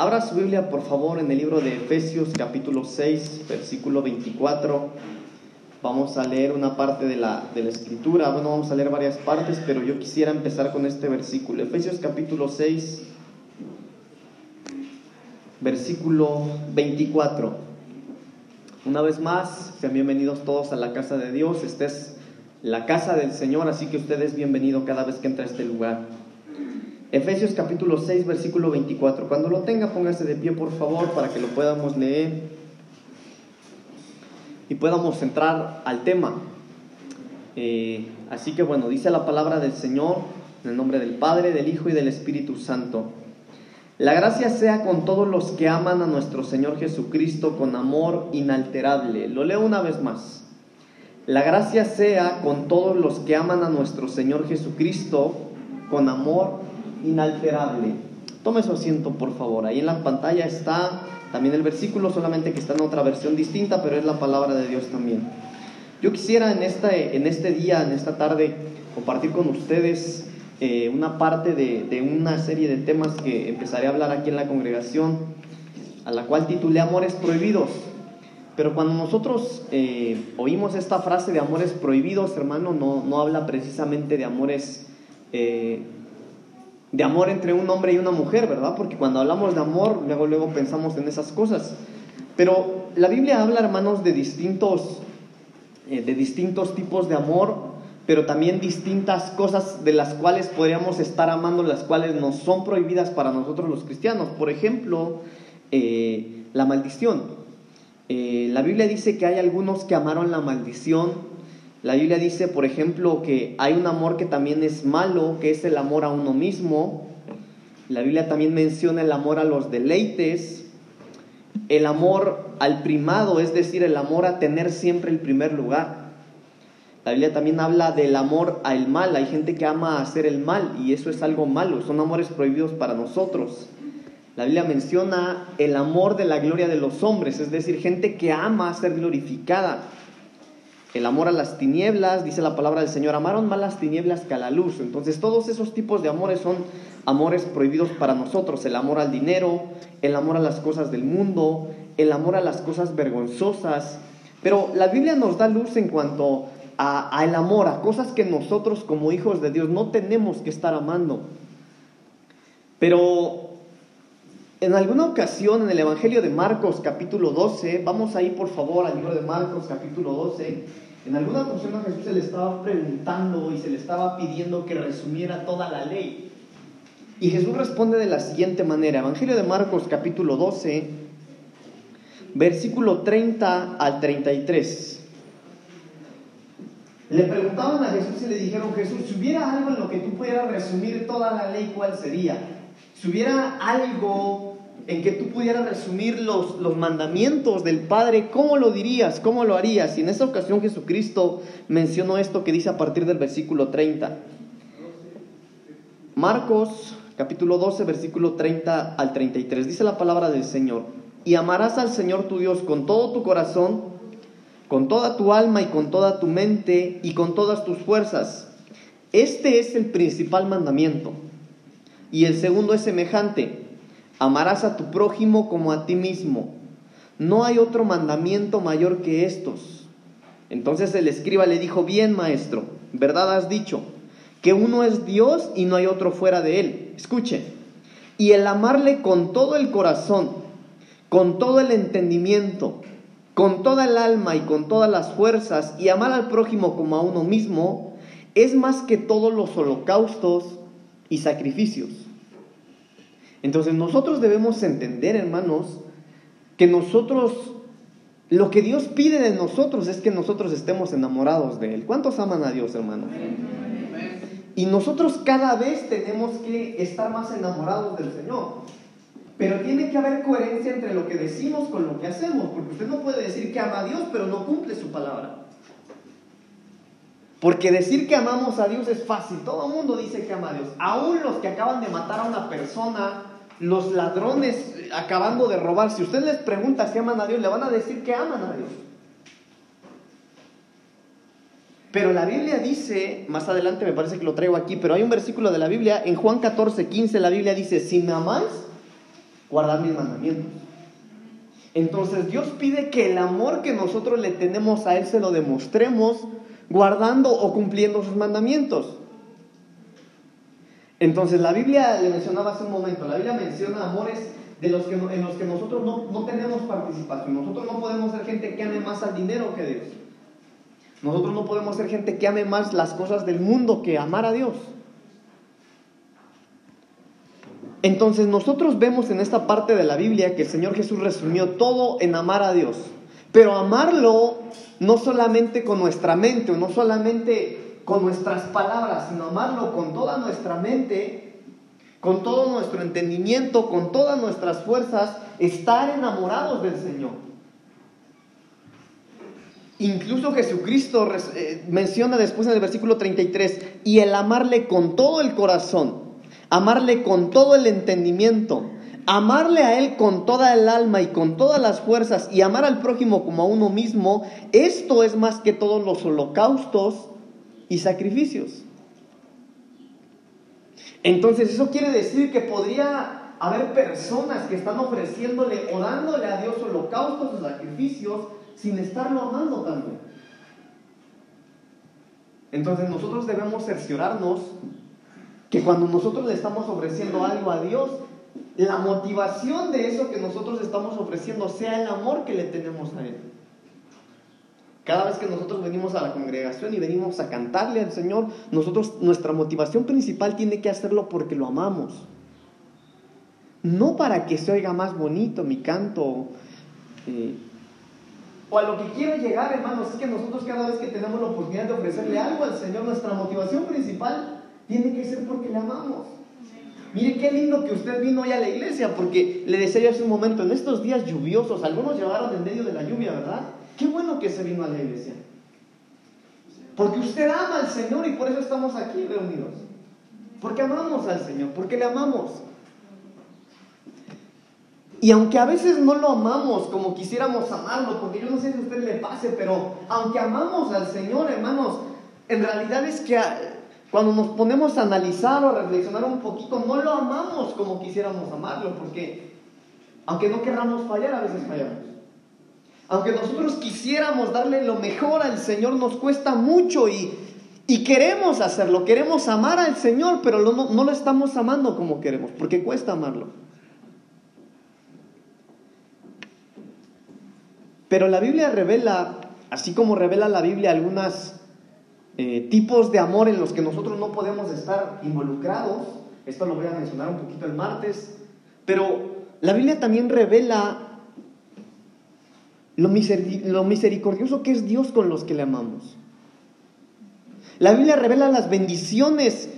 Abra su Biblia, por favor, en el libro de Efesios capítulo 6, versículo 24. Vamos a leer una parte de la, de la escritura. Bueno, vamos a leer varias partes, pero yo quisiera empezar con este versículo. Efesios capítulo 6, versículo 24. Una vez más, sean bienvenidos todos a la casa de Dios. Esta es la casa del Señor, así que usted es bienvenido cada vez que entra a este lugar. Efesios capítulo 6, versículo 24. Cuando lo tenga, póngase de pie, por favor, para que lo podamos leer y podamos entrar al tema. Eh, así que bueno, dice la palabra del Señor en el nombre del Padre, del Hijo y del Espíritu Santo. La gracia sea con todos los que aman a nuestro Señor Jesucristo con amor inalterable. Lo leo una vez más. La gracia sea con todos los que aman a nuestro Señor Jesucristo con amor inalterable. Tome su asiento, por favor. Ahí en la pantalla está también el versículo, solamente que está en otra versión distinta, pero es la palabra de Dios también. Yo quisiera en este, en este día, en esta tarde, compartir con ustedes eh, una parte de, de, una serie de temas que empezaré a hablar aquí en la congregación, a la cual titulé Amores Prohibidos. Pero cuando nosotros eh, oímos esta frase de amores prohibidos, hermano, no, no habla precisamente de amores eh, de amor entre un hombre y una mujer, ¿verdad? Porque cuando hablamos de amor, luego, luego pensamos en esas cosas. Pero la Biblia habla, hermanos, de distintos, eh, de distintos tipos de amor, pero también distintas cosas de las cuales podríamos estar amando, las cuales no son prohibidas para nosotros los cristianos. Por ejemplo, eh, la maldición. Eh, la Biblia dice que hay algunos que amaron la maldición la Biblia dice, por ejemplo, que hay un amor que también es malo, que es el amor a uno mismo. La Biblia también menciona el amor a los deleites, el amor al primado, es decir, el amor a tener siempre el primer lugar. La Biblia también habla del amor al mal. Hay gente que ama hacer el mal y eso es algo malo, son amores prohibidos para nosotros. La Biblia menciona el amor de la gloria de los hombres, es decir, gente que ama ser glorificada el amor a las tinieblas, dice la palabra del Señor, amaron más las tinieblas que a la luz. Entonces todos esos tipos de amores son amores prohibidos para nosotros. El amor al dinero, el amor a las cosas del mundo, el amor a las cosas vergonzosas. Pero la Biblia nos da luz en cuanto a, el amor, a cosas que nosotros como hijos de Dios no tenemos que estar amando. Pero en alguna ocasión en el Evangelio de Marcos capítulo 12, vamos ahí por favor al libro de Marcos capítulo 12, en alguna ocasión a Jesús se le estaba preguntando y se le estaba pidiendo que resumiera toda la ley. Y Jesús responde de la siguiente manera, Evangelio de Marcos capítulo 12, versículo 30 al 33. Le preguntaban a Jesús y le dijeron, Jesús, si hubiera algo en lo que tú pudieras resumir toda la ley, ¿cuál sería? Si hubiera algo en que tú pudieras resumir los, los mandamientos del Padre, ¿cómo lo dirías? ¿Cómo lo harías? Y en esta ocasión Jesucristo mencionó esto que dice a partir del versículo 30. Marcos capítulo 12, versículo 30 al 33. Dice la palabra del Señor. Y amarás al Señor tu Dios con todo tu corazón, con toda tu alma y con toda tu mente y con todas tus fuerzas. Este es el principal mandamiento. Y el segundo es semejante Amarás a tu prójimo como a ti mismo. No hay otro mandamiento mayor que estos. Entonces el escriba le dijo, bien maestro, verdad has dicho, que uno es Dios y no hay otro fuera de él. Escuche, y el amarle con todo el corazón, con todo el entendimiento, con toda el alma y con todas las fuerzas, y amar al prójimo como a uno mismo, es más que todos los holocaustos y sacrificios. Entonces nosotros debemos entender, hermanos, que nosotros, lo que Dios pide de nosotros es que nosotros estemos enamorados de Él. ¿Cuántos aman a Dios, hermanos? Y nosotros cada vez tenemos que estar más enamorados del Señor. Pero tiene que haber coherencia entre lo que decimos con lo que hacemos, porque usted no puede decir que ama a Dios, pero no cumple su palabra. Porque decir que amamos a Dios es fácil, todo el mundo dice que ama a Dios. Aún los que acaban de matar a una persona los ladrones acabando de robar, si usted les pregunta si aman a Dios, le van a decir que aman a Dios. Pero la Biblia dice, más adelante me parece que lo traigo aquí, pero hay un versículo de la Biblia, en Juan 14, 15 la Biblia dice, si me amáis, guardar mis mandamientos. Entonces Dios pide que el amor que nosotros le tenemos a Él se lo demostremos guardando o cumpliendo sus mandamientos. Entonces la Biblia, le mencionaba hace un momento, la Biblia menciona amores de los que, en los que nosotros no, no tenemos participación. Nosotros no podemos ser gente que ame más al dinero que Dios. Nosotros no podemos ser gente que ame más las cosas del mundo que amar a Dios. Entonces nosotros vemos en esta parte de la Biblia que el Señor Jesús resumió todo en amar a Dios. Pero amarlo no solamente con nuestra mente o no solamente con nuestras palabras, sino amarlo con toda nuestra mente, con todo nuestro entendimiento, con todas nuestras fuerzas, estar enamorados del Señor. Incluso Jesucristo eh, menciona después en el versículo 33, y el amarle con todo el corazón, amarle con todo el entendimiento, amarle a Él con toda el alma y con todas las fuerzas y amar al prójimo como a uno mismo, esto es más que todos los holocaustos y sacrificios. Entonces eso quiere decir que podría haber personas que están ofreciéndole o dándole a Dios holocaustos o sacrificios sin estarlo amando tanto. Entonces nosotros debemos cerciorarnos que cuando nosotros le estamos ofreciendo algo a Dios, la motivación de eso que nosotros estamos ofreciendo sea el amor que le tenemos a Él. Cada vez que nosotros venimos a la congregación y venimos a cantarle al Señor, nosotros nuestra motivación principal tiene que hacerlo porque lo amamos. No para que se oiga más bonito mi canto. Eh, o a lo que quiero llegar, hermanos, es que nosotros cada vez que tenemos la oportunidad de ofrecerle algo al Señor, nuestra motivación principal tiene que ser porque le amamos. Mire qué lindo que usted vino hoy a la iglesia, porque le decía yo hace un momento, en estos días lluviosos, algunos llevaron en medio de la lluvia, ¿verdad? Qué bueno que se vino a la iglesia. Porque usted ama al Señor y por eso estamos aquí reunidos. Porque amamos al Señor, porque le amamos. Y aunque a veces no lo amamos como quisiéramos amarlo, porque yo no sé si a usted le pase, pero aunque amamos al Señor, hermanos, en realidad es que cuando nos ponemos a analizar o a reflexionar un poquito, no lo amamos como quisiéramos amarlo, porque aunque no querramos fallar, a veces fallamos. Aunque nosotros quisiéramos darle lo mejor al Señor, nos cuesta mucho y, y queremos hacerlo, queremos amar al Señor, pero no, no lo estamos amando como queremos, porque cuesta amarlo. Pero la Biblia revela, así como revela la Biblia algunas eh, tipos de amor en los que nosotros no podemos estar involucrados. Esto lo voy a mencionar un poquito el martes. Pero la Biblia también revela lo, lo misericordioso que es Dios con los que le amamos. La Biblia revela las bendiciones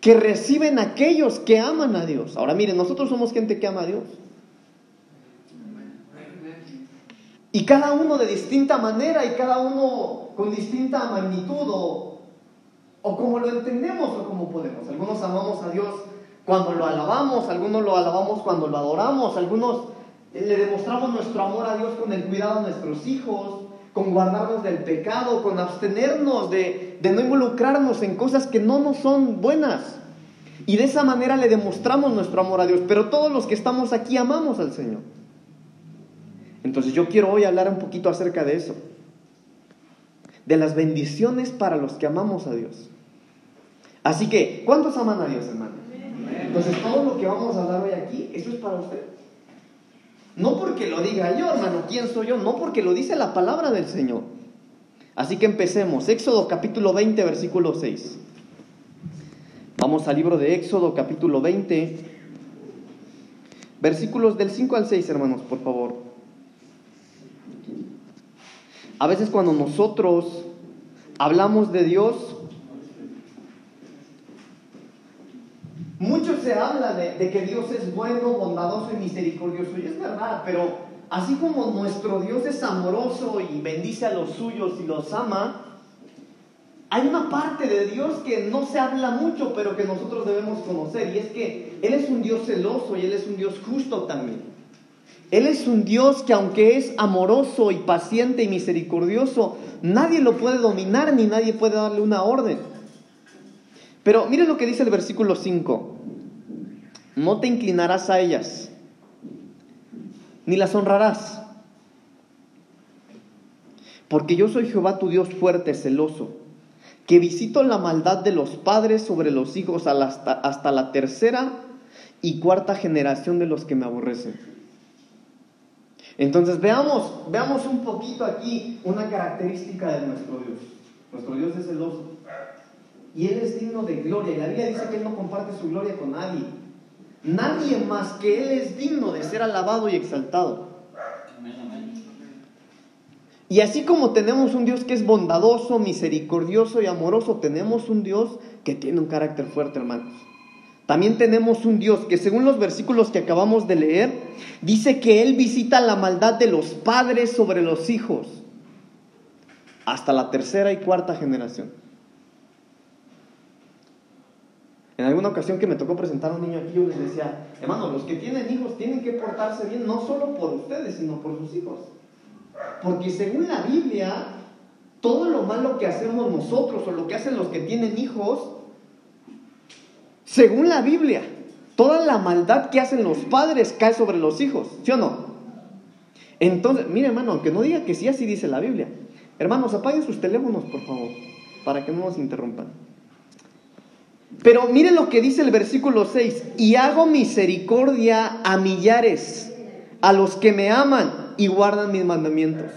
que reciben aquellos que aman a Dios. Ahora miren, nosotros somos gente que ama a Dios. Y cada uno de distinta manera y cada uno con distinta magnitud o, como lo entendemos o como podemos. Algunos amamos a Dios cuando lo alabamos, algunos lo alabamos cuando lo adoramos, algunos le demostramos nuestro amor a Dios con el cuidado de nuestros hijos, con guardarnos del pecado, con abstenernos de, de no involucrarnos en cosas que no nos son buenas. Y de esa manera le demostramos nuestro amor a Dios. Pero todos los que estamos aquí amamos al Señor. Entonces yo quiero hoy hablar un poquito acerca de eso de las bendiciones para los que amamos a Dios. Así que, ¿cuántos aman a Dios, hermano? Entonces, todo lo que vamos a hablar hoy aquí, eso es para usted. No porque lo diga yo, hermano, ¿quién soy yo? No porque lo dice la palabra del Señor. Así que empecemos. Éxodo capítulo 20, versículo 6. Vamos al libro de Éxodo capítulo 20, versículos del 5 al 6, hermanos, por favor. A veces cuando nosotros hablamos de Dios, mucho se habla de, que Dios es bueno, bondadoso y misericordioso, y es verdad, pero así como nuestro Dios es amoroso y bendice a los suyos y los ama, hay una parte de Dios que no se habla mucho, pero que nosotros debemos conocer, y es que Él es un Dios celoso y Él es un Dios justo también. Él es un Dios que aunque es amoroso y paciente y misericordioso, nadie lo puede dominar ni nadie puede darle una orden. Pero mire lo que dice el versículo 5. No te inclinarás a ellas, ni las honrarás. Porque yo soy Jehová tu Dios fuerte, celoso, que visito la maldad de los padres sobre los hijos hasta, hasta la tercera y cuarta generación de los que me aborrecen. Entonces veamos, veamos un poquito aquí una característica de nuestro Dios. Nuestro Dios es celoso. Y Él es digno de gloria. Y la Biblia dice que Él no comparte su gloria con nadie. Nadie más que Él es digno de ser alabado y exaltado. Y así como tenemos un Dios que es bondadoso, misericordioso y amoroso, tenemos un Dios que tiene un carácter fuerte, hermanos. También tenemos un Dios que según los versículos que acabamos de leer, dice que Él visita la maldad de los padres sobre los hijos hasta la tercera y cuarta generación. En alguna ocasión que me tocó presentar a un niño aquí, yo les decía, hermano, los que tienen hijos tienen que portarse bien, no solo por ustedes, sino por sus hijos. Porque según la Biblia, todo lo malo que hacemos nosotros o lo que hacen los que tienen hijos, según la Biblia, toda la maldad que hacen los padres cae sobre los hijos, ¿sí o no? Entonces, mire hermano, aunque no diga que sí, así dice la Biblia. Hermanos, apaguen sus teléfonos, por favor, para que no nos interrumpan. Pero miren lo que dice el versículo 6, y hago misericordia a millares, a los que me aman y guardan mis mandamientos.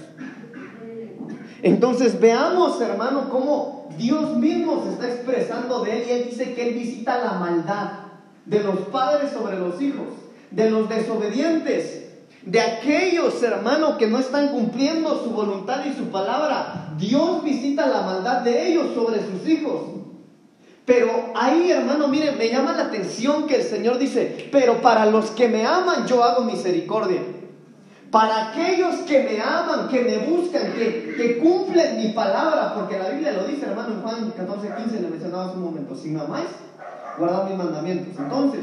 Entonces veamos, hermano, cómo Dios mismo se está expresando de él y él dice que él visita la maldad de los padres sobre los hijos, de los desobedientes, de aquellos, hermano, que no están cumpliendo su voluntad y su palabra. Dios visita la maldad de ellos sobre sus hijos. Pero ahí, hermano, mire, me llama la atención que el Señor dice, pero para los que me aman yo hago misericordia. Para aquellos que me aman, que me buscan, que, que cumplen mi palabra, porque la Biblia lo dice, hermano, en Juan 14, 15, le mencionaba hace un momento, si me amáis, guardad mis mandamientos. Entonces,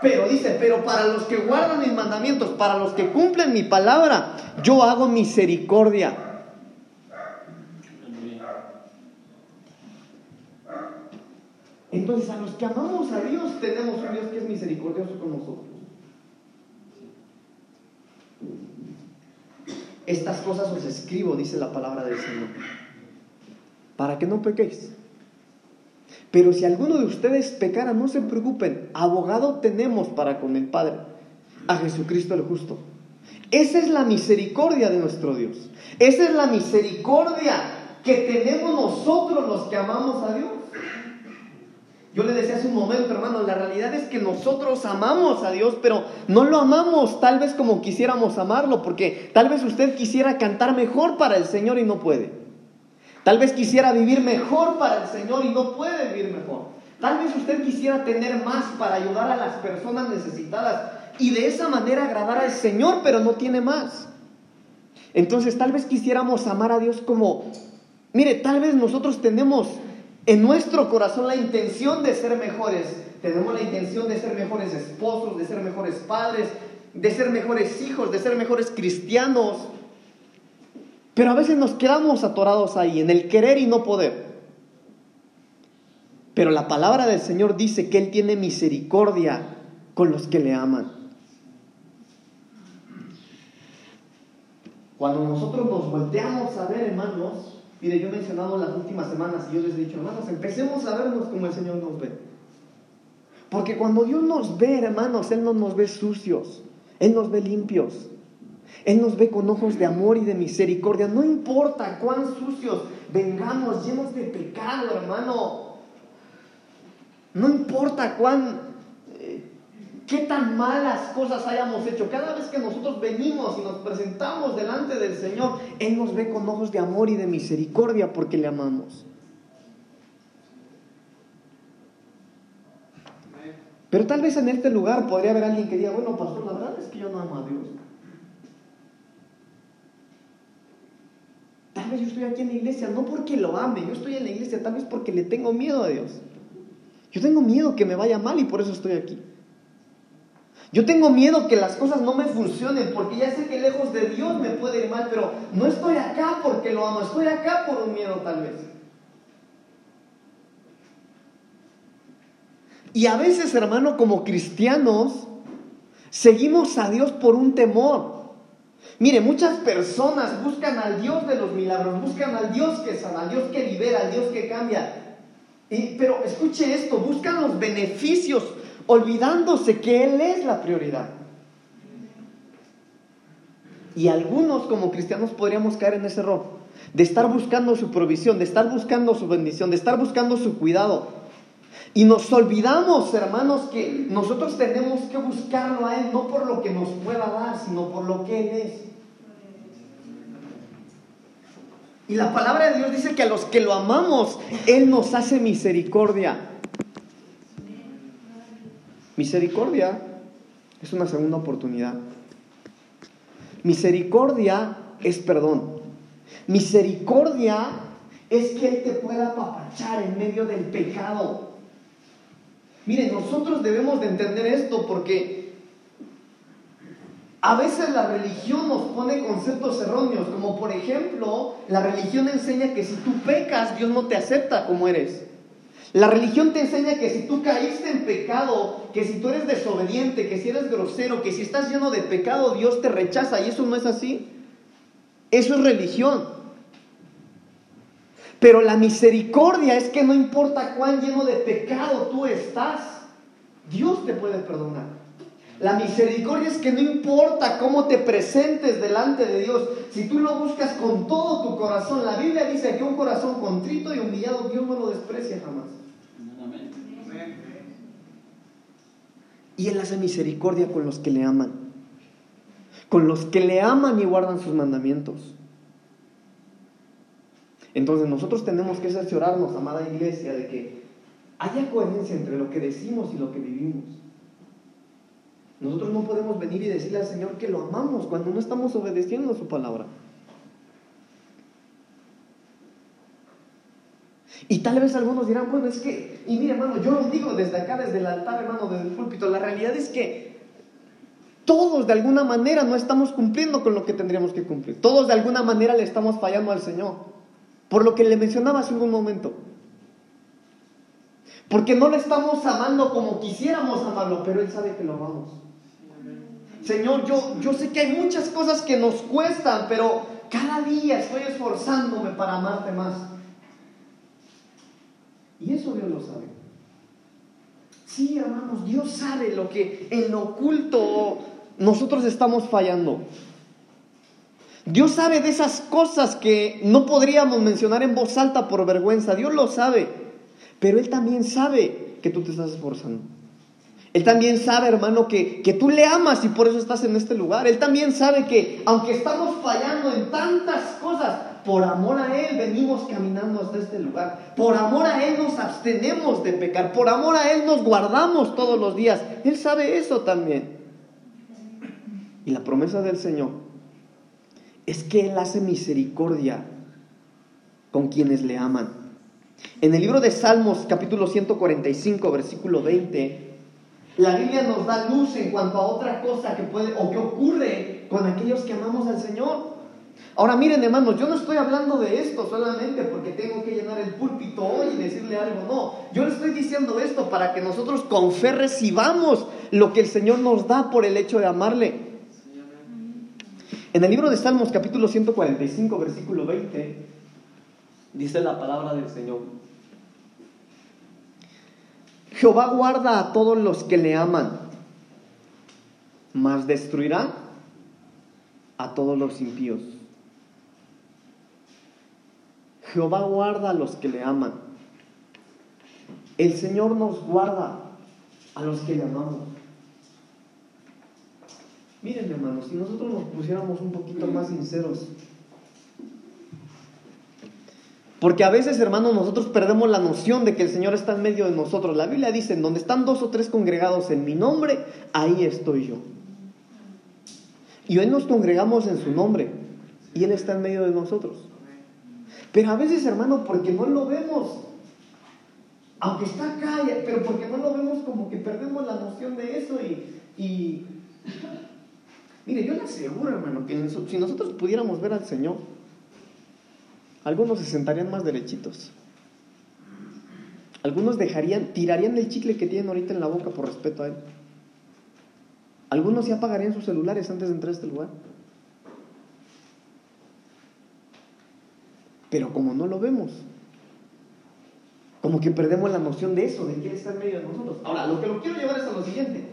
pero dice, pero para los que guardan mis mandamientos, para los que cumplen mi palabra, yo hago misericordia. Entonces a los que amamos a Dios tenemos un Dios que es misericordioso con nosotros. Estas cosas os escribo, dice la palabra del Señor, para que no pequéis. Pero si alguno de ustedes pecara, no se preocupen, abogado tenemos para con el Padre, a Jesucristo el justo. Esa es la misericordia de nuestro Dios. Esa es la misericordia que tenemos nosotros los que amamos a Dios. Yo le decía hace un momento, hermano, la realidad es que nosotros amamos a Dios, pero no lo amamos tal vez como quisiéramos amarlo, porque tal vez usted quisiera cantar mejor para el Señor y no puede. Tal vez quisiera vivir mejor para el Señor y no puede vivir mejor. Tal vez usted quisiera tener más para ayudar a las personas necesitadas y de esa manera agradar al Señor, pero no tiene más. Entonces tal vez quisiéramos amar a Dios como, mire, tal vez nosotros tenemos en nuestro corazón la intención de ser mejores. Tenemos la intención de ser mejores esposos, de ser mejores padres, de ser mejores hijos, de ser mejores cristianos. Pero a veces nos quedamos atorados ahí, en el querer y no poder. Pero la palabra del Señor dice que Él tiene misericordia con los que le aman. Cuando nosotros nos volteamos a ver, hermanos, Mire, yo he mencionado las últimas semanas y yo les he dicho, hermanos, empecemos a vernos como el Señor nos ve. Porque cuando Dios nos ve, hermanos, Él no nos ve sucios, Él nos ve limpios. Él nos ve con ojos de amor y de misericordia. No importa cuán sucios vengamos, llenos de pecado, hermano. No importa cuán qué tan malas cosas hayamos hecho. Cada vez que nosotros venimos y nos presentamos delante del Señor, Él nos ve con ojos de amor y de misericordia porque le amamos. Pero tal vez en este lugar podría haber alguien que diga, bueno, pastor, la verdad es que yo no amo a Dios. Tal vez yo estoy aquí en la iglesia no porque lo ame, yo estoy en la iglesia tal vez porque le tengo miedo a Dios. Yo tengo miedo que me vaya mal y por eso estoy aquí. Yo tengo miedo que las cosas no me funcionen porque ya sé que lejos de Dios me puede ir mal, pero no estoy acá porque lo amo, estoy acá por un miedo tal vez. Y a veces, hermano, como cristianos, Seguimos a Dios por un temor. Mire, muchas personas buscan al Dios de los milagros, buscan al Dios que sana, al Dios que libera, al Dios que cambia. pero escuche esto, buscan los beneficios olvidándose que Él es la prioridad. Y algunos como cristianos podríamos caer en ese error, de estar buscando su provisión, de estar buscando su bendición, de estar buscando su cuidado. Y nos olvidamos, hermanos, que nosotros tenemos que buscarlo a Él no por lo que nos pueda dar, sino por lo que Él es. Y la palabra de Dios dice que a los que lo amamos, Él nos hace misericordia. Misericordia es una segunda oportunidad. Misericordia es perdón. Misericordia es que Él te pueda apapachar en medio del pecado. Mire, nosotros debemos de entender esto porque a veces la religión nos pone conceptos erróneos, como por ejemplo, la religión enseña que si tú pecas, Dios no te acepta como eres. La religión te enseña que si tú caíste en pecado, que si tú eres desobediente, que si eres grosero, que si estás lleno de pecado, Dios te rechaza. Y eso no es así. Eso es religión. Pero la misericordia es que no importa cuán lleno de pecado tú estás, Dios te puede perdonar. La misericordia es que no importa cómo te presentes delante de Dios, si tú lo buscas con todo tu corazón, la Biblia dice que un corazón contrito y humillado Dios no lo desprecia jamás. Y Él hace misericordia con los que le aman. Con los que le aman y guardan sus mandamientos. Entonces nosotros tenemos que cerciorarnos, amada iglesia, de que haya coherencia entre lo que decimos y lo que vivimos. Nosotros no podemos venir y decirle al Señor que lo amamos cuando no estamos obedeciendo su palabra. Y tal vez algunos dirán, bueno, es que, y mire hermano, yo lo digo desde acá, desde el altar, hermano, desde el púlpito, la realidad es que todos de alguna manera no estamos cumpliendo con lo que tendríamos que cumplir. Todos de alguna manera le estamos fallando al Señor. Por lo que le mencionaba hace un momento. Porque no le estamos amando como quisiéramos amarlo, pero Él sabe que lo amamos. Señor, yo, yo sé que hay muchas cosas que nos cuestan, pero cada día estoy esforzándome para amarte más. Y eso Dios lo sabe. Sí, hermanos, Dios sabe lo que en lo oculto nosotros estamos fallando. Dios sabe de esas cosas que no podríamos mencionar en voz alta por vergüenza. Dios lo sabe. Pero Él también sabe que tú te estás esforzando. Él también sabe, hermano, que, que, tú le amas y por eso estás en este lugar. Él también sabe que aunque estamos fallando en tantas cosas, por amor a Él venimos caminando hasta este lugar. Por amor a Él nos abstenemos de pecar. Por amor a Él nos guardamos todos los días. Él sabe eso también. Y la promesa del Señor es que Él hace misericordia con quienes le aman. En el libro de Salmos capítulo 145 versículo 20, la Biblia nos da luz en cuanto a otra cosa que puede o que ocurre con aquellos que amamos al Señor. Ahora miren hermanos, yo no estoy hablando de esto solamente porque tengo que llenar el púlpito hoy y decirle algo, no. Yo le estoy diciendo esto para que nosotros con fe recibamos lo que el Señor nos da por el hecho de amarle. En el libro de Salmos capítulo 145 versículo 20 dice la palabra del Señor. Jehová guarda a todos los que le aman, mas destruirá a todos los impíos. Jehová guarda a los que le aman. El Señor nos guarda a los que le amamos. Miren hermanos, si nosotros nos pusiéramos un poquito más sinceros, porque a veces, hermanos, nosotros perdemos la noción de que el Señor está en medio de nosotros. La Biblia dice, donde están dos o tres congregados en mi nombre, ahí estoy yo. Y hoy nos congregamos en su nombre y Él está en medio de nosotros. Pero a veces, hermano, porque no lo vemos, aunque está acá, pero porque no lo vemos como que perdemos la noción de eso y... Mire, yo le aseguro, hermano, que si nosotros pudiéramos ver al Señor, algunos se sentarían más derechitos. Algunos dejarían, tirarían el chicle que tienen ahorita en la boca por respeto a Él. Algunos ya apagarían sus celulares antes de entrar a este lugar. Pero como no lo vemos, como que perdemos la noción de eso, de que Él está en medio de nosotros. Ahora, lo que lo quiero llevar es a lo siguiente.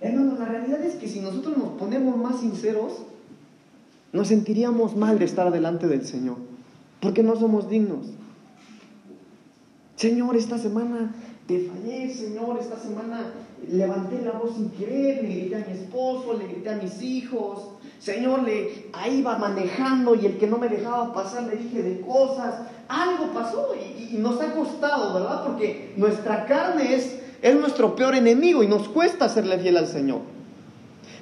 Hermano, la realidad es que si nosotros nos ponemos más sinceros, nos sentiríamos mal de estar delante del Señor, porque no somos dignos. Señor, esta semana te fallé, Señor, esta semana levanté la voz sin querer, le grité a mi esposo, le grité a mis hijos, Señor, le, ahí iba manejando y el que no me dejaba pasar le dije de cosas, algo pasó y, nos ha costado, ¿verdad? Porque nuestra carne es, es nuestro peor enemigo y nos cuesta serle fiel al Señor.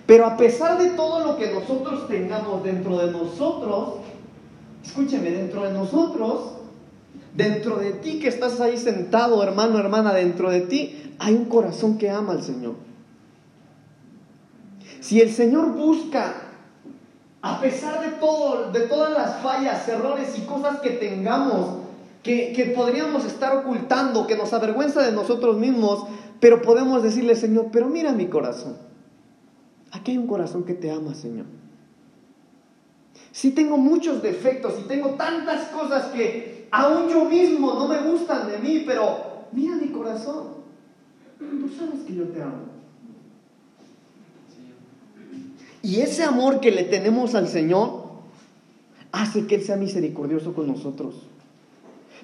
Pero a pesar de todo lo que nosotros tengamos dentro de nosotros, escúcheme, dentro de nosotros, dentro de ti que estás ahí sentado, hermano, hermana, dentro de ti, hay un corazón que ama al Señor. Si el Señor busca, a pesar de todo, de todas las fallas, errores y cosas que tengamos, que, que podríamos estar ocultando, que nos avergüenza de nosotros mismos, pero podemos decirle, Señor, pero mira mi corazón. Aquí hay un corazón que te ama, Señor. Si tengo muchos defectos y tengo tantas cosas que aún yo mismo no me gustan de mí, pero mira mi corazón. Tú sabes que yo te amo. Y ese amor que le tenemos al Señor hace que Él sea misericordioso con nosotros.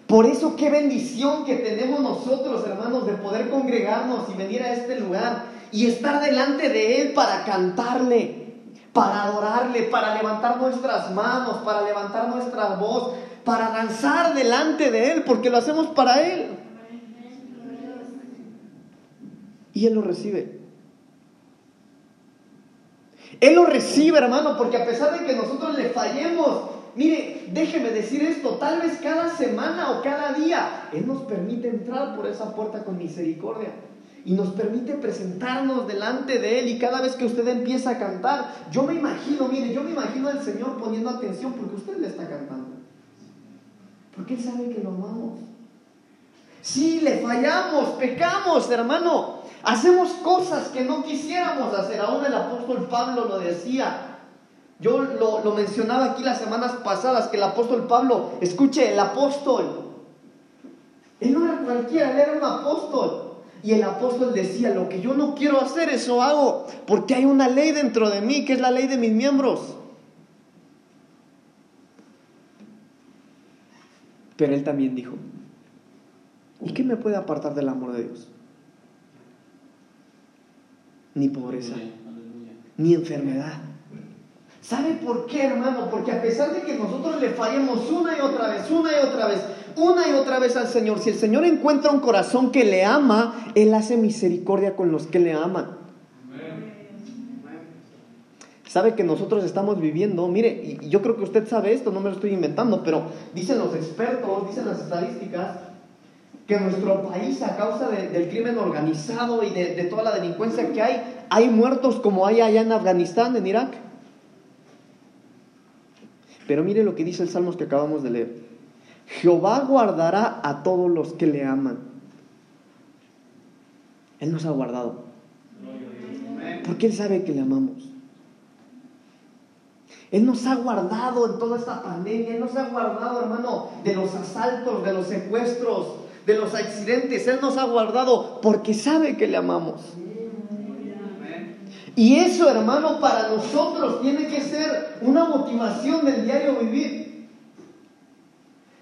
Por eso qué bendición que tenemos nosotros, hermanos, de poder congregarnos y venir a este lugar y estar delante de Él para cantarle, para adorarle, para levantar nuestras manos, para levantar nuestra voz, para danzar delante de Él, porque lo hacemos para Él. Y Él lo recibe. Él lo recibe, hermano, porque a pesar de que nosotros le fallemos, mire, déjeme decir esto, tal vez cada semana o cada día, Él nos permite entrar por esa puerta con misericordia y nos permite presentarnos delante de Él y cada vez que usted empieza a cantar, yo me imagino, mire, yo me imagino al Señor poniendo atención porque usted le está cantando. Porque Él sabe que lo amamos. Sí, le fallamos, pecamos, hermano. Hacemos cosas que no quisiéramos hacer. Aún el apóstol Pablo lo decía. Yo lo, lo mencionaba aquí las semanas pasadas, que el apóstol Pablo, escuche, el apóstol. Él no era cualquiera, él era un apóstol. Y el apóstol decía, lo que yo no quiero hacer, eso hago, porque hay una ley dentro de mí, que es la ley de mis miembros. Pero él también dijo, ¿y qué me puede apartar del amor de Dios? Ni pobreza, ni enfermedad. ¿Sabe por qué, hermano? Porque a pesar de que nosotros le fallemos una y otra vez, una y otra vez, una y otra vez al Señor, si el Señor encuentra un corazón que le ama, Él hace misericordia con los que le aman. Sabe que nosotros estamos viviendo, mire, y yo creo que usted sabe esto, no me lo estoy inventando, pero dicen los expertos, dicen las estadísticas, que nuestro país a causa de, del crimen organizado y de, de toda la delincuencia que hay, hay muertos como hay allá en Afganistán, en Irak. Pero mire lo que dice el Salmos que acabamos de leer. Jehová guardará a todos los que le aman. Él nos ha guardado. Porque Él sabe que le amamos. Él nos ha guardado en toda esta pandemia. Él nos ha guardado, hermano, de los asaltos, de los secuestros, de los accidentes. Él nos ha guardado porque sabe que le amamos. Y eso, hermano, para nosotros tiene que ser una motivación del diario vivir.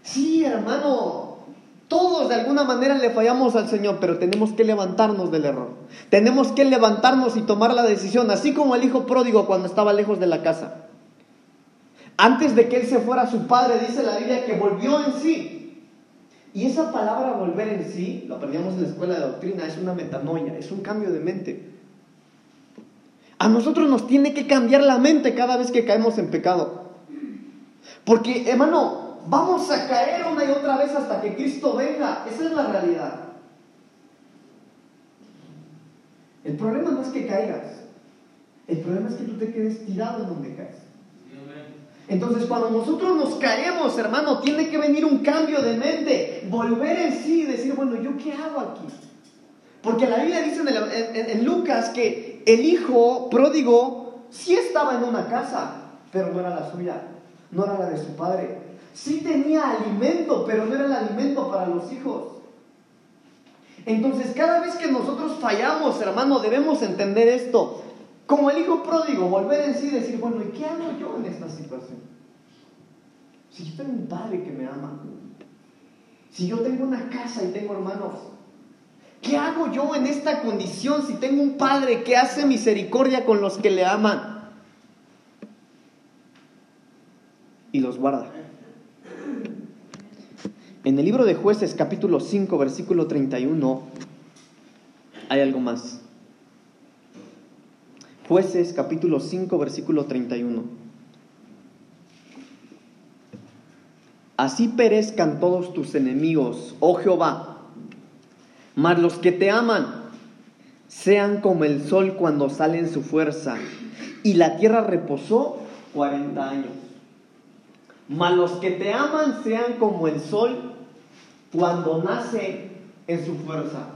Sí, hermano, todos de alguna manera le fallamos al Señor, pero tenemos que levantarnos del error. Tenemos que levantarnos y tomar la decisión, así como el hijo pródigo cuando estaba lejos de la casa. Antes de que él se fuera su padre, dice la Biblia que volvió en sí. Y esa palabra volver en sí, lo aprendíamos en la escuela de doctrina, es una metanoia, es un cambio de mente. A nosotros nos tiene que cambiar la mente cada vez que caemos en pecado. Porque, hermano, vamos a caer una y otra vez hasta que Cristo venga. Esa es la realidad. El problema no es que caigas. El problema es que tú te quedes tirado en donde caes. Entonces, cuando nosotros nos caemos, hermano, tiene que venir un cambio de mente, volver en sí y decir, bueno, ¿yo qué hago aquí? Porque la Biblia dice en, en Lucas que el hijo pródigo sí estaba en una casa, pero no era la suya, no era la de su padre. Sí tenía alimento, pero no era el alimento para los hijos. Entonces, cada vez que nosotros fallamos, hermano, debemos entender esto. Como el hijo pródigo, volver en sí decir, bueno, ¿y qué hago yo en esta situación? Si yo tengo un padre que me ama, si yo tengo una casa y tengo hermanos, ¿qué hago yo en esta condición si tengo un padre que hace misericordia con los que le aman? Y los guarda. En el libro de jueces capítulo 5 versículo 31 hay algo más. Jueces capítulo 5 versículo 31. Así perezcan todos tus enemigos, oh Jehová, mas los que te aman sean como el sol cuando sale en su fuerza. Y la tierra reposó 40 años. Mas los que te aman sean como el sol cuando nace en su fuerza.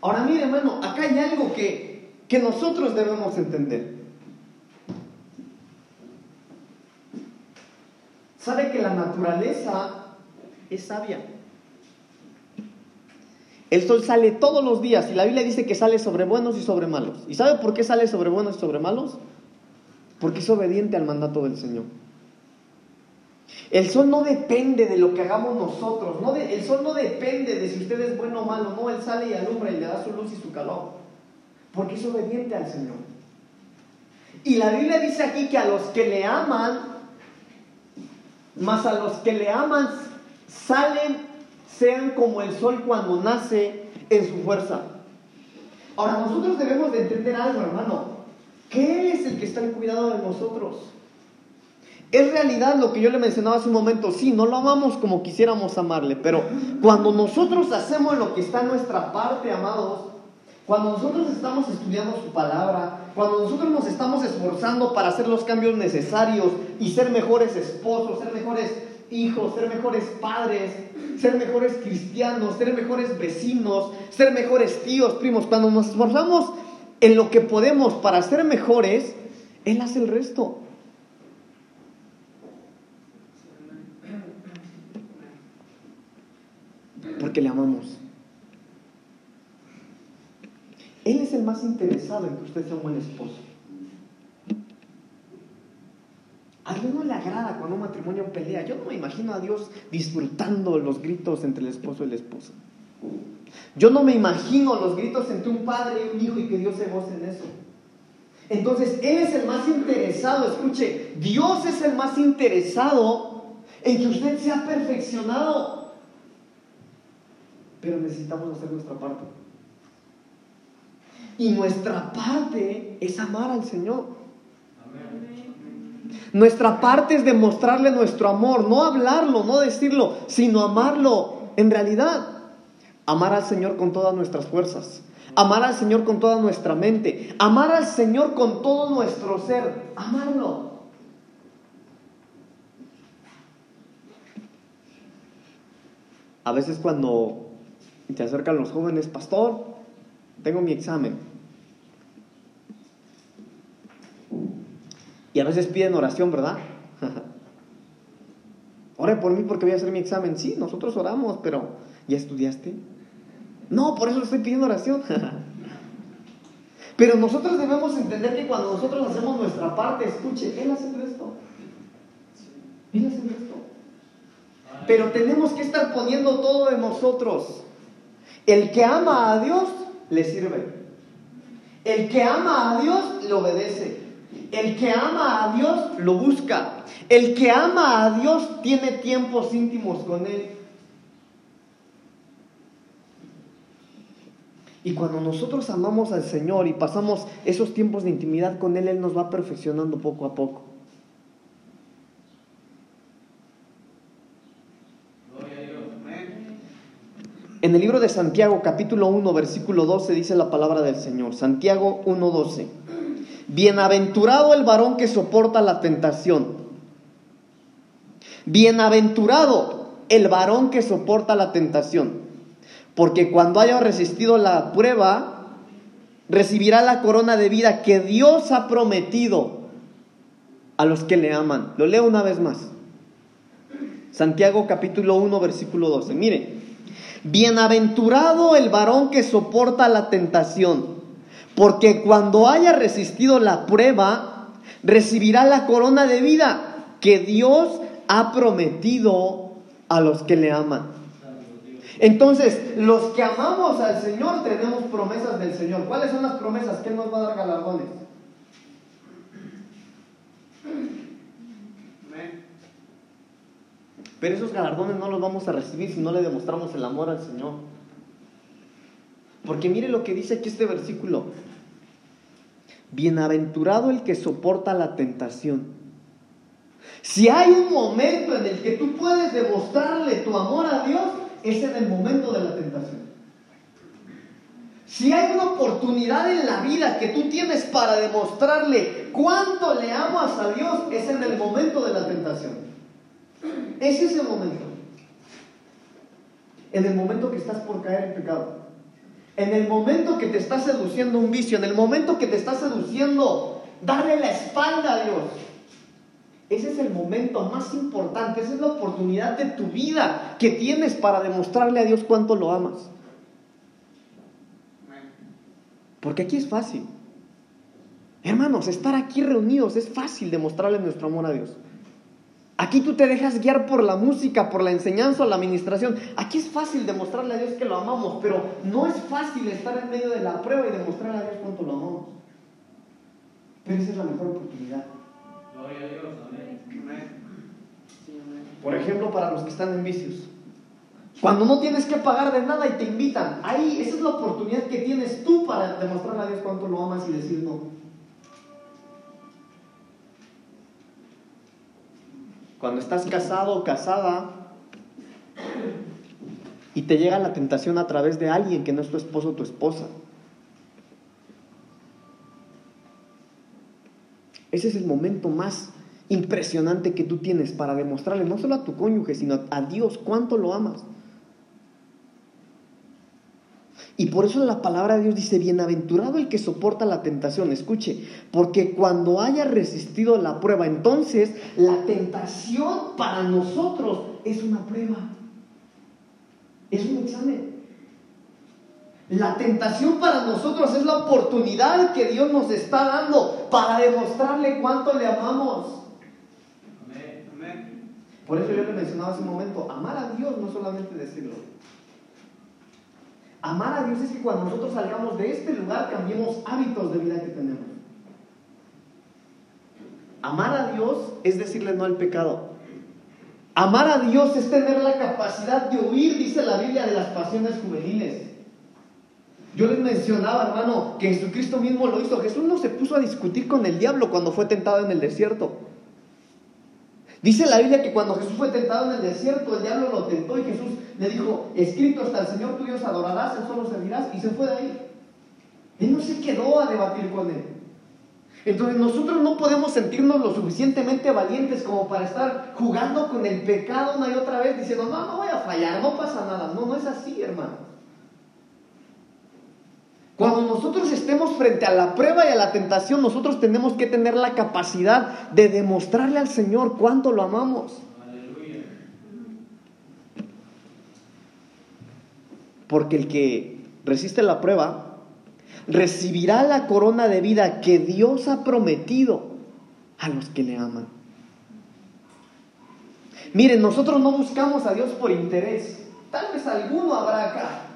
Ahora mire hermano, acá hay algo que, que nosotros debemos entender. Sabe que la naturaleza es sabia. El sol sale todos los días y la Biblia dice que sale sobre buenos y sobre malos. ¿Y sabe por qué sale sobre buenos y sobre malos? Porque es obediente al mandato del Señor. El sol no depende de lo que hagamos nosotros, no el sol no depende de si usted es bueno o malo, no, él sale y alumbra y le da su luz y su calor, porque es obediente al Señor. Y la Biblia dice aquí que a los que le aman, más a los que le aman, salen, sean como el sol cuando nace en su fuerza. Ahora nosotros debemos de entender algo, hermano, que es el que está en cuidado de nosotros. Es realidad lo que yo le mencionaba hace un momento, sí, no lo amamos como quisiéramos amarle, pero cuando nosotros hacemos lo que está en nuestra parte, amados, cuando nosotros estamos estudiando su palabra, cuando nosotros nos estamos esforzando para hacer los cambios necesarios y ser mejores esposos, ser mejores hijos, ser mejores padres, ser mejores cristianos, ser mejores vecinos, ser mejores tíos, primos, cuando nos esforzamos en lo que podemos para ser mejores, Él hace el resto. porque le amamos. Él es el más interesado en que usted sea un buen esposo. A Dios no le agrada cuando un matrimonio pelea. Yo no me imagino a Dios disfrutando los gritos entre el esposo y la esposa. Yo no me imagino los gritos entre un padre y un hijo y que Dios se goce en eso. Entonces, Él es el más interesado. Escuche, Dios es el más interesado en que usted sea perfeccionado pero necesitamos hacer nuestra parte. Y nuestra parte es amar al Señor. Nuestra parte es demostrarle nuestro amor, no hablarlo, no decirlo, sino amarlo en realidad. Amar al Señor con todas nuestras fuerzas, amar al Señor con toda nuestra mente, amar al Señor con todo nuestro ser, amarlo. A veces cuando te acercan los jóvenes, pastor, tengo mi examen. Y a veces piden oración, ¿verdad? Ore por mí porque voy a hacer mi examen. Sí, nosotros oramos, pero ¿ya estudiaste? No, por eso estoy pidiendo oración. pero nosotros debemos entender que cuando nosotros hacemos nuestra parte, escuche, Él hace esto. Él hace esto. Pero tenemos que estar poniendo todo en nosotros. El que ama a Dios le sirve. El que ama a Dios le obedece. El que ama a Dios lo busca. El que ama a Dios tiene tiempos íntimos con Él. Y cuando nosotros amamos al Señor y pasamos esos tiempos de intimidad con Él, Él nos va perfeccionando poco a poco. En el libro de Santiago capítulo 1 versículo 12 dice la palabra del Señor. Santiago 1.12. Bienaventurado el varón que soporta la tentación. Bienaventurado el varón que soporta la tentación. Porque cuando haya resistido la prueba, recibirá la corona de vida que Dios ha prometido a los que le aman. Lo leo una vez más. Santiago capítulo 1, versículo 12. Mire, bienaventurado el varón que soporta la tentación, porque cuando haya resistido la prueba, recibirá la corona de vida que Dios ha prometido a los que le aman. Entonces, los que amamos al Señor tenemos promesas del Señor. ¿Cuáles son las promesas? ¿Qué nos va a dar galardones? Pero esos galardones no los vamos a recibir si no le demostramos el amor al Señor. Porque mire lo que dice aquí este versículo. Bienaventurado el que soporta la tentación. Si hay un momento en el que tú puedes demostrarle tu amor a Dios, es en el momento de la tentación. Si hay una oportunidad en la vida que tú tienes para demostrarle cuánto le amas a Dios, es en el momento de la tentación. Es ese momento. En el momento que estás por caer en pecado. En el momento que te está seduciendo un vicio. En el momento que te está seduciendo darle la espalda a Dios. Ese es el momento más importante, esa es la oportunidad de tu vida que tienes para demostrarle a Dios cuánto lo amas. Porque aquí es fácil. Hermanos, estar aquí reunidos es fácil demostrarle nuestro amor a Dios. Aquí tú te dejas guiar por la música, por la enseñanza, la administración. Aquí es fácil demostrarle a Dios que lo amamos, pero no es fácil estar en medio de la prueba y demostrarle a Dios cuánto lo amamos. Pero esa es la mejor oportunidad. Por ejemplo, para los que están en vicios. Cuando no tienes que pagar de nada y te invitan, ahí esa es la oportunidad que tienes tú para demostrarle a Dios cuánto lo amas y decir no. Cuando estás casado o casada y te llega la tentación a través de alguien que no es tu esposo o tu esposa. Ese es el momento más impresionante que tú tienes para demostrarle no solo a tu cónyuge, sino a Dios cuánto lo amas. Y por eso la palabra de Dios dice, bienaventurado el que soporta la tentación. Escuche, porque cuando haya resistido la prueba, entonces la tentación para nosotros es una prueba. Es un examen. La tentación para nosotros es la oportunidad que Dios nos está dando para demostrarle cuánto le amamos. Por eso yo le mencionaba hace un momento, amar a Dios no solamente decirlo. Amar a Dios es que cuando nosotros salgamos de este lugar cambiemos hábitos de vida que tenemos. Amar a Dios es decirle no al pecado. Amar a Dios es tener la capacidad de huir, dice la Biblia, de las pasiones juveniles. Yo les mencionaba, hermano, que Jesucristo mismo lo hizo. Jesús no se puso a discutir con el diablo cuando fue tentado en el desierto. Dice la Biblia que cuando Jesús fue tentado en el desierto, el diablo lo tentó y Jesús le dijo, escrito hasta el Señor tu Dios adorarás, él solo servirás, y se fue de ahí. Él no se quedó a debatir con él. Entonces nosotros no podemos sentirnos lo suficientemente valientes como para estar jugando con el pecado una y otra vez diciendo, no, no voy a fallar, no pasa nada. No, no es así, hermano. Cuando nosotros estemos frente a la prueba y a la tentación, nosotros tenemos que tener la capacidad de demostrarle al Señor cuánto lo amamos. Porque el que resiste la prueba recibirá la corona de vida que Dios ha prometido a los que le aman. Miren, nosotros no buscamos a Dios por interés. Tal vez alguno habrá acá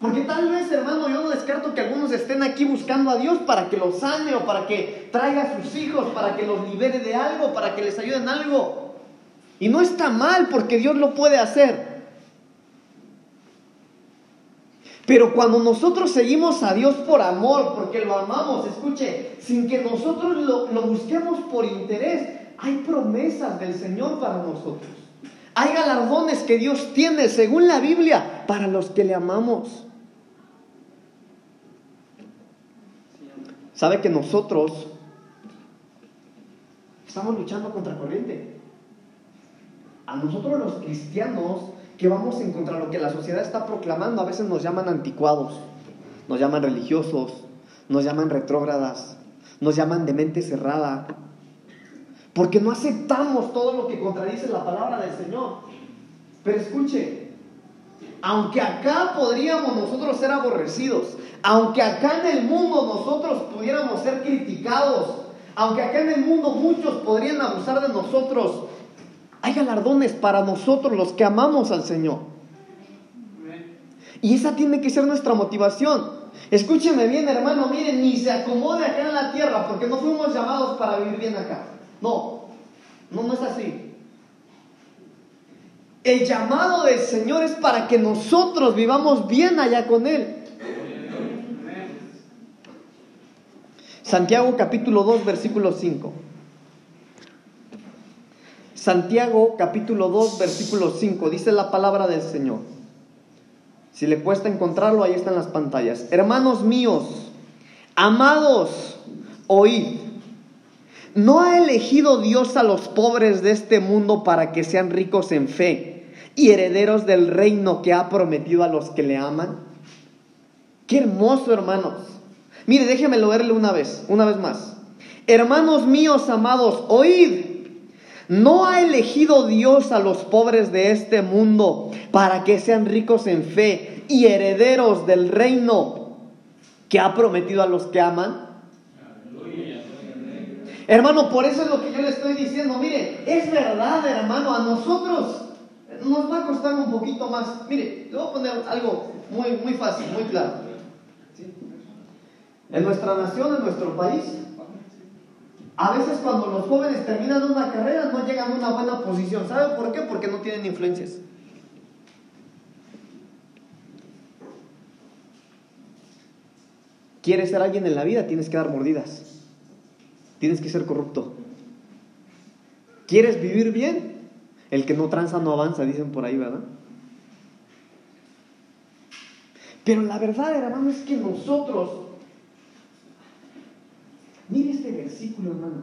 porque tal vez, hermano, yo no descarto que algunos estén aquí buscando a Dios para que los sane o para que traiga a sus hijos, para que los libere de algo, para que les ayude en algo. Y no está mal porque Dios lo puede hacer. Pero cuando nosotros seguimos a Dios por amor, porque lo amamos, escuche, sin que nosotros lo, lo busquemos por interés, hay promesas del Señor para nosotros. Hay galardones que Dios tiene, según la Biblia, para los que le amamos. Sabe que nosotros estamos luchando contra corriente. A nosotros los cristianos que vamos en contra lo que la sociedad está proclamando, a veces nos llaman anticuados. nos llaman religiosos, nos llaman retrógradas, nos llaman de mente cerrada, porque no aceptamos todo lo que contradice la palabra del Señor. Pero escuche, aunque acá podríamos nosotros ser aborrecidos, aunque acá en el mundo nosotros pudiéramos ser criticados, aunque acá en el mundo muchos podrían abusar de nosotros, hay galardones para nosotros los que amamos al Señor. Y esa tiene que ser nuestra motivación. Escúcheme bien, hermano, miren, ni se acomode acá en la tierra, porque no fuimos llamados para vivir bien acá. No, no, no es así. El llamado del Señor es para que nosotros vivamos bien allá con Él. Santiago capítulo 2, versículo 5. Santiago capítulo 2, versículo 5. Dice la palabra del Señor. Si le cuesta encontrarlo, ahí están las pantallas. Hermanos míos, amados, oíd. ¿No ha elegido Dios a los pobres de este mundo para que sean ricos en fe y herederos del reino que ha prometido a los que le aman? Qué hermoso, hermanos. Mire, déjemelo verle una vez, una vez más. Hermanos míos amados, oíd. ¿No ha elegido Dios a los pobres de este mundo para que sean ricos en fe y herederos del reino que ha prometido a los que aman? Hermano, por eso es lo que yo le estoy diciendo. Mire, es verdad, hermano, a nosotros nos va a costar un poquito más. Mire, le voy a poner algo muy, muy fácil, muy claro. En nuestra nación, en nuestro país, a veces cuando los jóvenes terminan una carrera no llegan a una buena posición. ¿Sabe por qué? Porque no tienen influencias. ¿Quieres ser alguien en la vida? Tienes que dar mordidas. Tienes que ser corrupto. ¿Quieres vivir bien? El que no tranza no avanza, dicen por ahí, ¿verdad? Pero la verdad, hermano, es que nosotros Mire este versículo, hermano.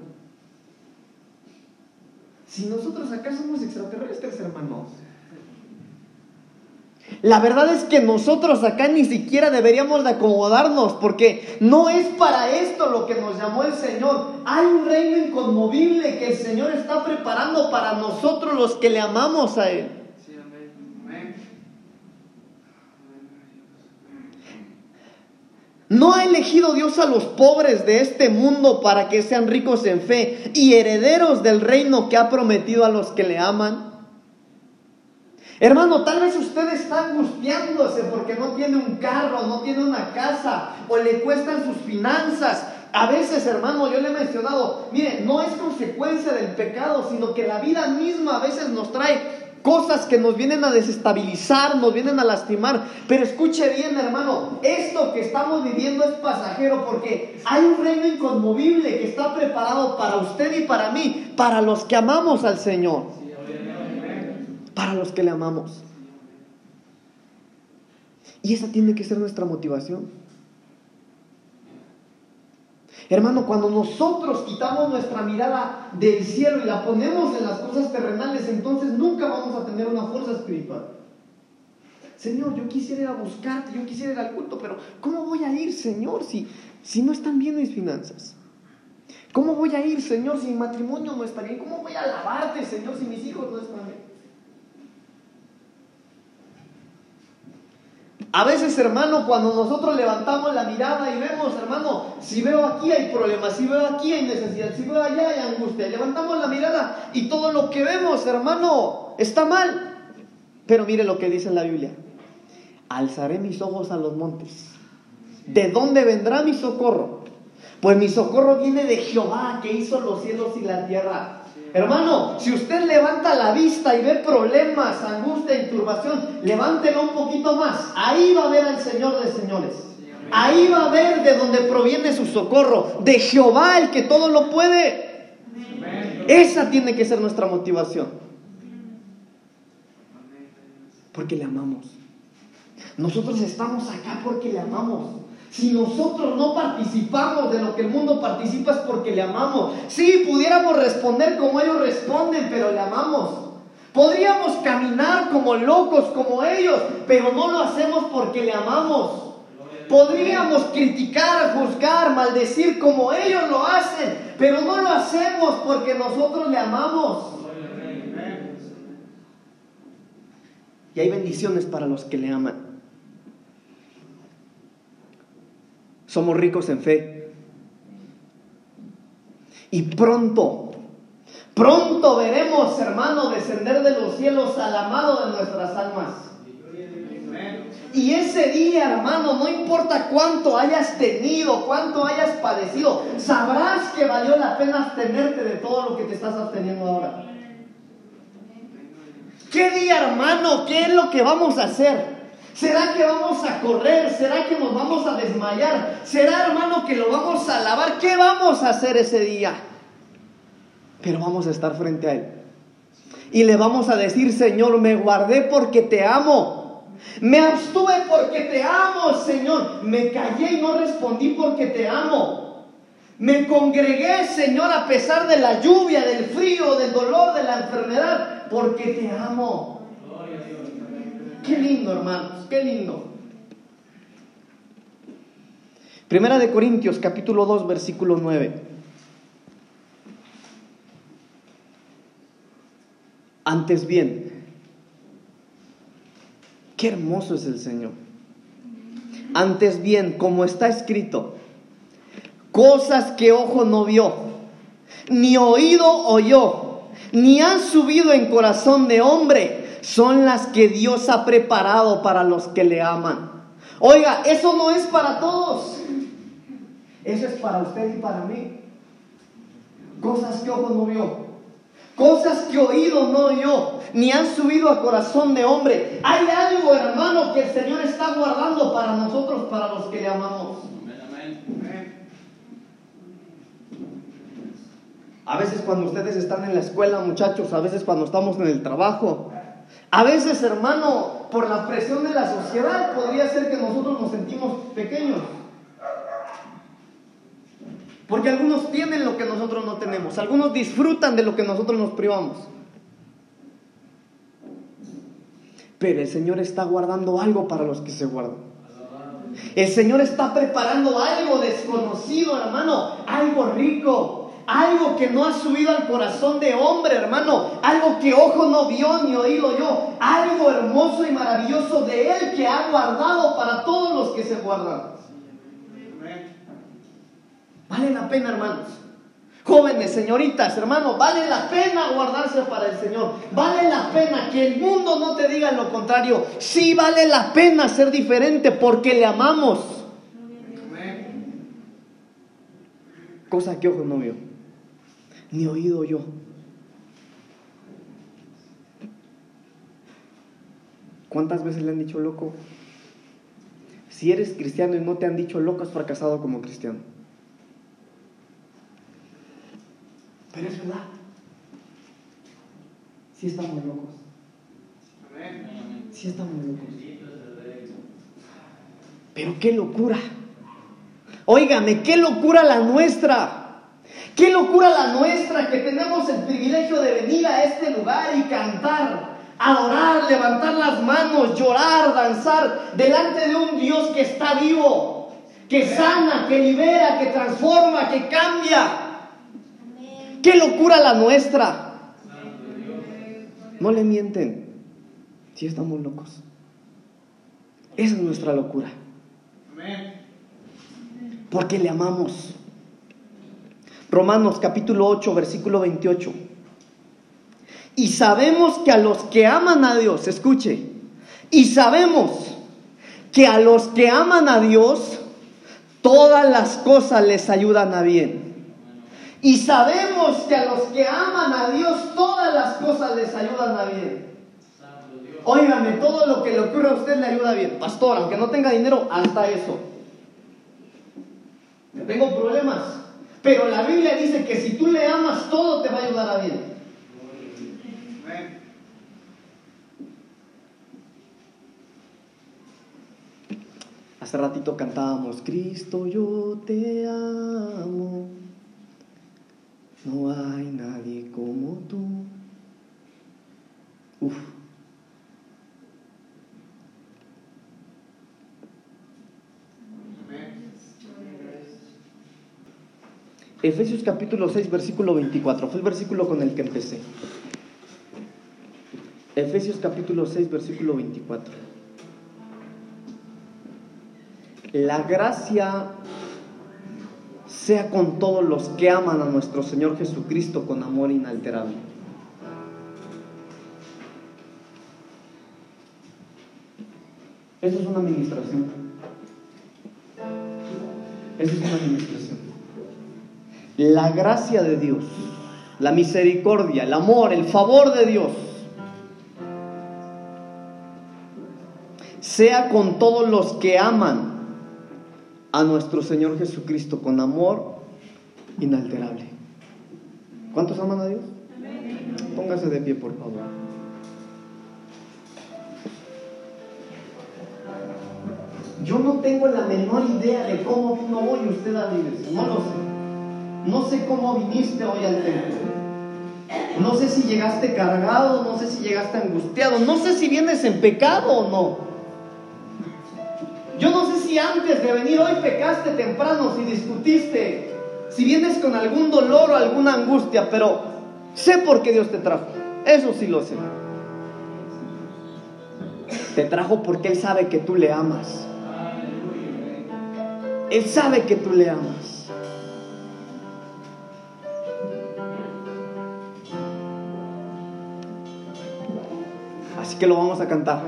Si nosotros acá somos extraterrestres, hermanos. La verdad es que nosotros acá ni siquiera deberíamos de acomodarnos porque no es para esto lo que nos llamó el Señor. Hay un reino inconmovible que el Señor está preparando para nosotros los que le amamos a Él. ¿No ha elegido Dios a los pobres de este mundo para que sean ricos en fe y herederos del reino que ha prometido a los que le aman? Hermano, tal vez usted está angustiándose porque no tiene un carro, no tiene una casa o le cuestan sus finanzas. A veces, hermano, yo le he mencionado, mire, no es consecuencia del pecado, sino que la vida misma a veces nos trae cosas que nos vienen a desestabilizar, nos vienen a lastimar. Pero escuche bien, hermano, esto que estamos viviendo es pasajero porque hay un reino inconmovible que está preparado para usted y para mí, para los que amamos al Señor, para los que le amamos. Y esa tiene que ser nuestra motivación. Hermano, cuando nosotros quitamos nuestra mirada del cielo y la ponemos en las cosas terrenales, entonces nunca vamos a tener una fuerza espiritual. Señor, yo quisiera ir a buscarte, yo quisiera ir al culto, pero ¿cómo voy a ir, Señor, si, si no están bien mis finanzas? ¿Cómo voy a ir, Señor, si mi matrimonio no está bien? ¿Cómo voy a alabarte, Señor, si mis hijos no están bien? A veces, hermano, cuando nosotros levantamos la mirada y vemos, hermano, si veo aquí hay problemas, si veo aquí hay necesidad, si veo allá hay angustia, levantamos la mirada y todo lo que vemos, hermano, está mal. Pero mire lo que dice en la Biblia. Alzaré mis ojos a los montes. ¿De dónde vendrá mi socorro? Pues mi socorro viene de Jehová que hizo los cielos y la tierra. Hermano, si usted levanta la vista y ve problemas, angustia y turbación, levántelo un poquito más. Ahí va a ver al Señor de señores. Ahí va a ver de dónde proviene su socorro, de Jehová el que todo lo puede. Esa tiene que ser nuestra motivación. Porque le amamos. Nosotros estamos acá porque le amamos. Si nosotros no participamos de lo que el mundo participa es porque le amamos. Sí, pudiéramos responder como ellos responden, pero le amamos. Podríamos caminar como locos como ellos, pero no lo hacemos porque le amamos. Podríamos criticar, juzgar, maldecir como ellos lo hacen, pero no lo hacemos porque nosotros le amamos. Y hay bendiciones para los que le aman. Somos ricos en fe. Y pronto, pronto veremos, hermano, descender de los cielos al amado de nuestras almas. Y ese día, hermano, no importa cuánto hayas tenido, cuánto hayas padecido, sabrás que valió la pena abstenerte de todo lo que te estás absteniendo ahora. ¿Qué día, hermano? ¿Qué es lo que vamos a hacer? ¿Será que vamos a correr? ¿Será que nos vamos a desmayar? ¿Será, hermano, que lo vamos a alabar? ¿Qué vamos a hacer ese día? Pero vamos a estar frente a Él. Y le vamos a decir, Señor, me guardé porque te amo. Me abstuve porque te amo, Señor. Me callé y no respondí porque te amo. Me congregué, Señor, a pesar de la lluvia, del frío, del dolor, de la enfermedad, porque te amo. Qué lindo, hermanos, qué lindo. Primera de Corintios, capítulo 2, versículo 9. Antes bien, Qué hermoso es el Señor. Antes bien, como está escrito, cosas que ojo no vio, ni oído oyó, ni han subido en corazón de hombre, son las que Dios ha preparado para los que le aman. Oiga, eso no es para todos. Eso es para usted y para mí. Cosas que ojo no vio, Cosas que oído no yo, ni han subido a corazón de hombre. Hay algo, hermano, que el Señor está guardando para nosotros, para los que le amamos. A veces cuando ustedes están en la escuela, muchachos, a veces cuando estamos en el trabajo, a veces, hermano, por la presión de la sociedad, podría ser que nosotros nos sentimos pequeños. Porque algunos tienen lo que nosotros no tenemos. Algunos disfrutan de lo que nosotros nos privamos. Pero el Señor está guardando algo para los que se guardan. El Señor está preparando algo desconocido, hermano. Algo rico. Algo que no ha subido al corazón de hombre, hermano. Algo que ojo no vio ni oído yo. Algo hermoso y maravilloso de Él que ha guardado para todos los que se guardan. Vale la pena, hermanos. Jóvenes, señoritas, hermanos, vale la pena guardarse para el Señor. Vale la pena que el mundo no te diga lo contrario. Sí vale la pena ser diferente porque le amamos. Cosa que ojo no vio, ni oído yo. ¿Cuántas veces le han dicho loco? Si eres cristiano y no te han dicho loco, has fracasado como cristiano. Pero es verdad. Sí estamos locos. Sí estamos locos. Pero qué locura. Óigame, qué locura la nuestra. Qué locura la nuestra que tenemos el privilegio de venir a este lugar y cantar, adorar, levantar las manos, llorar, danzar delante de un Dios que está vivo, que sana, que libera, que transforma, que cambia. ¡Qué locura la nuestra! No le mienten. Si estamos locos. Esa es nuestra locura. Porque le amamos. Romanos capítulo 8, versículo 28. Y sabemos que a los que aman a Dios, escuche, y sabemos que a los que aman a Dios, todas las cosas les ayudan a bien. Y sabemos que a los que aman a Dios todas las cosas les ayudan a bien. Óigame, todo lo que le ocurre a usted le ayuda bien. Pastor, aunque no tenga dinero, hasta eso. Tengo problemas. Pero la Biblia dice que si tú le amas, todo te va a ayudar a bien. Hace ratito cantábamos, Cristo, yo te amo. No hay nadie como tú. Uf. Efesios capítulo 6, versículo 24. Fue el versículo con el que empecé. Efesios capítulo 6, versículo 24. La gracia sea con todos los que aman a nuestro Señor Jesucristo con amor inalterable. Eso es una administración. Eso es una administración. La gracia de Dios, la misericordia, el amor, el favor de Dios, sea con todos los que aman a nuestro Señor Jesucristo con amor inalterable. ¿Cuántos aman a Dios? Póngase de pie, por favor. Yo no tengo la menor idea de cómo vino hoy usted a iglesia, no lo sé. No sé cómo viniste hoy al templo. No sé si llegaste cargado, no sé si llegaste angustiado, no sé si vienes en pecado o no. Yo no sé si antes de venir hoy pecaste temprano, si discutiste, si vienes con algún dolor o alguna angustia, pero sé por qué Dios te trajo. Eso sí lo sé. Te trajo porque Él sabe que tú le amas. Él sabe que tú le amas. Que lo vamos a cantar.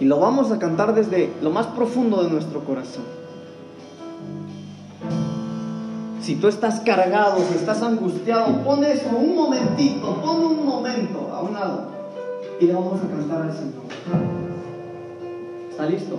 Y lo vamos a cantar desde lo más profundo de nuestro corazón. Si tú estás cargado, si estás angustiado, pon eso un momentito, pon un momento a un lado y le vamos a cantar al Señor. ¿Está listo?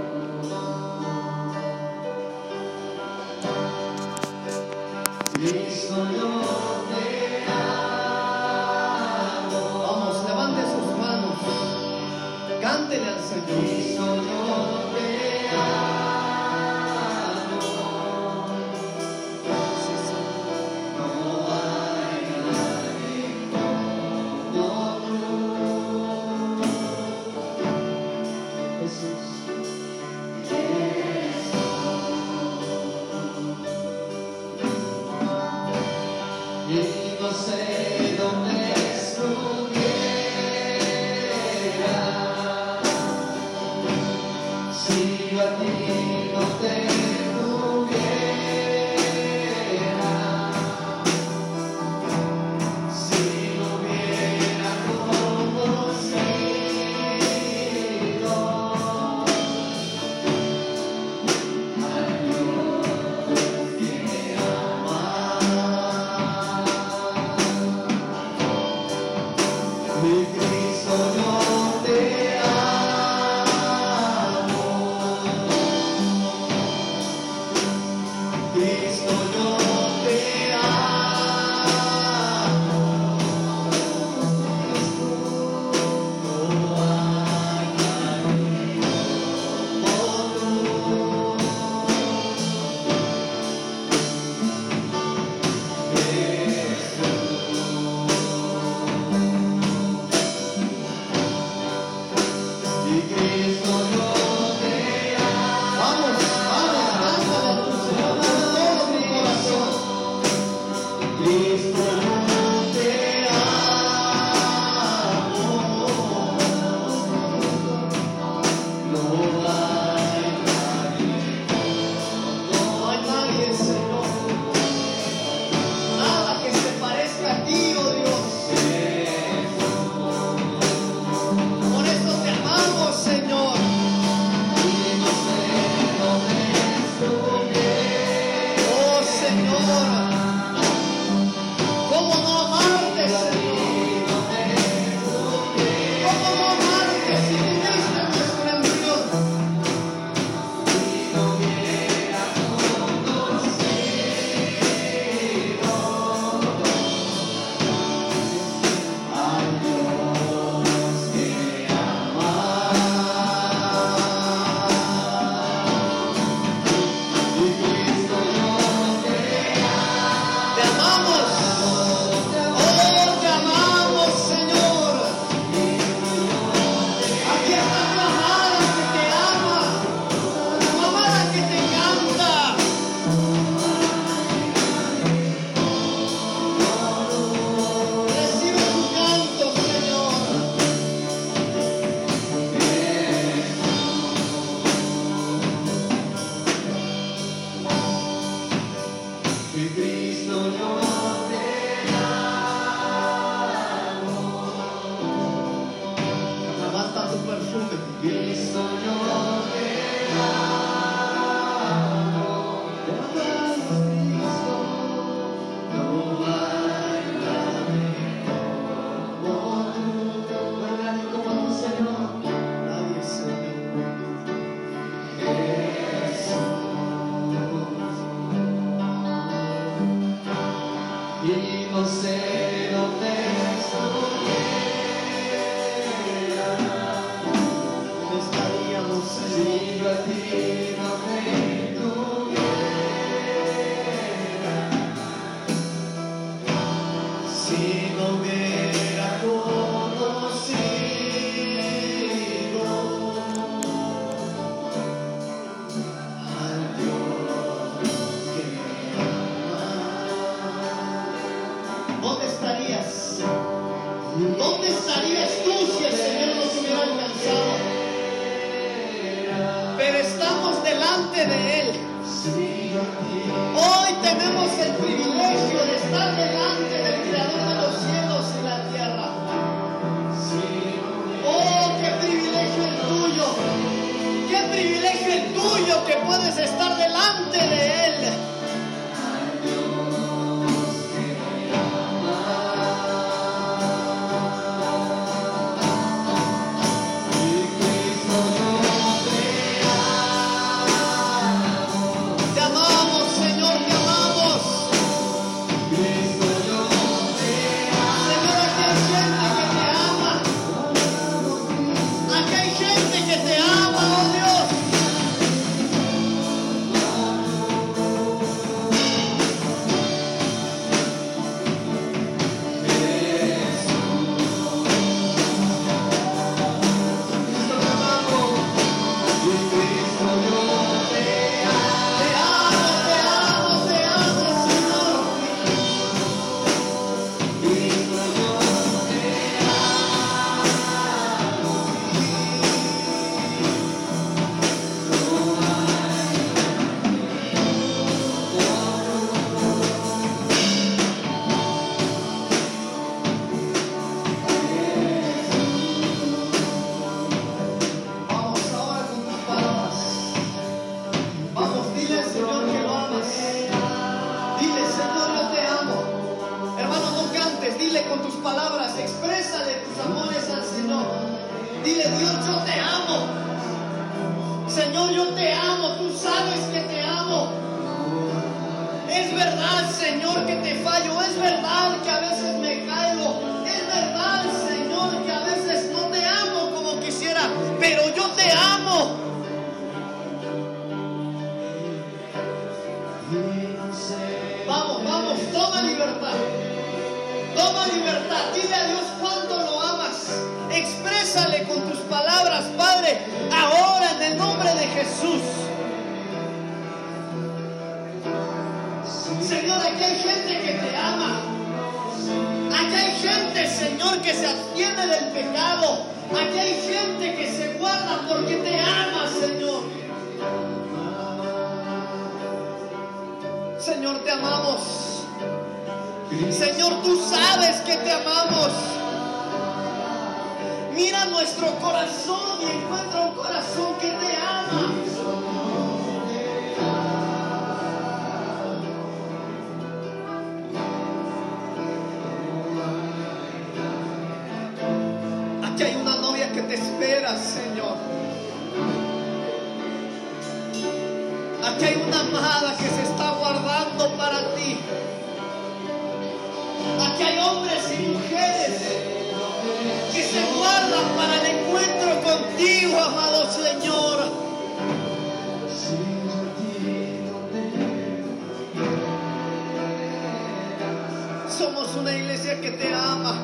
porque te ama, Señor. Señor, te amamos. Señor, tú sabes que te amamos. Mira nuestro corazón y encuentra un corazón que te ama. para el encuentro contigo, amado Señor. Somos una iglesia que te ama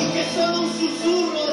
y que solo un susurro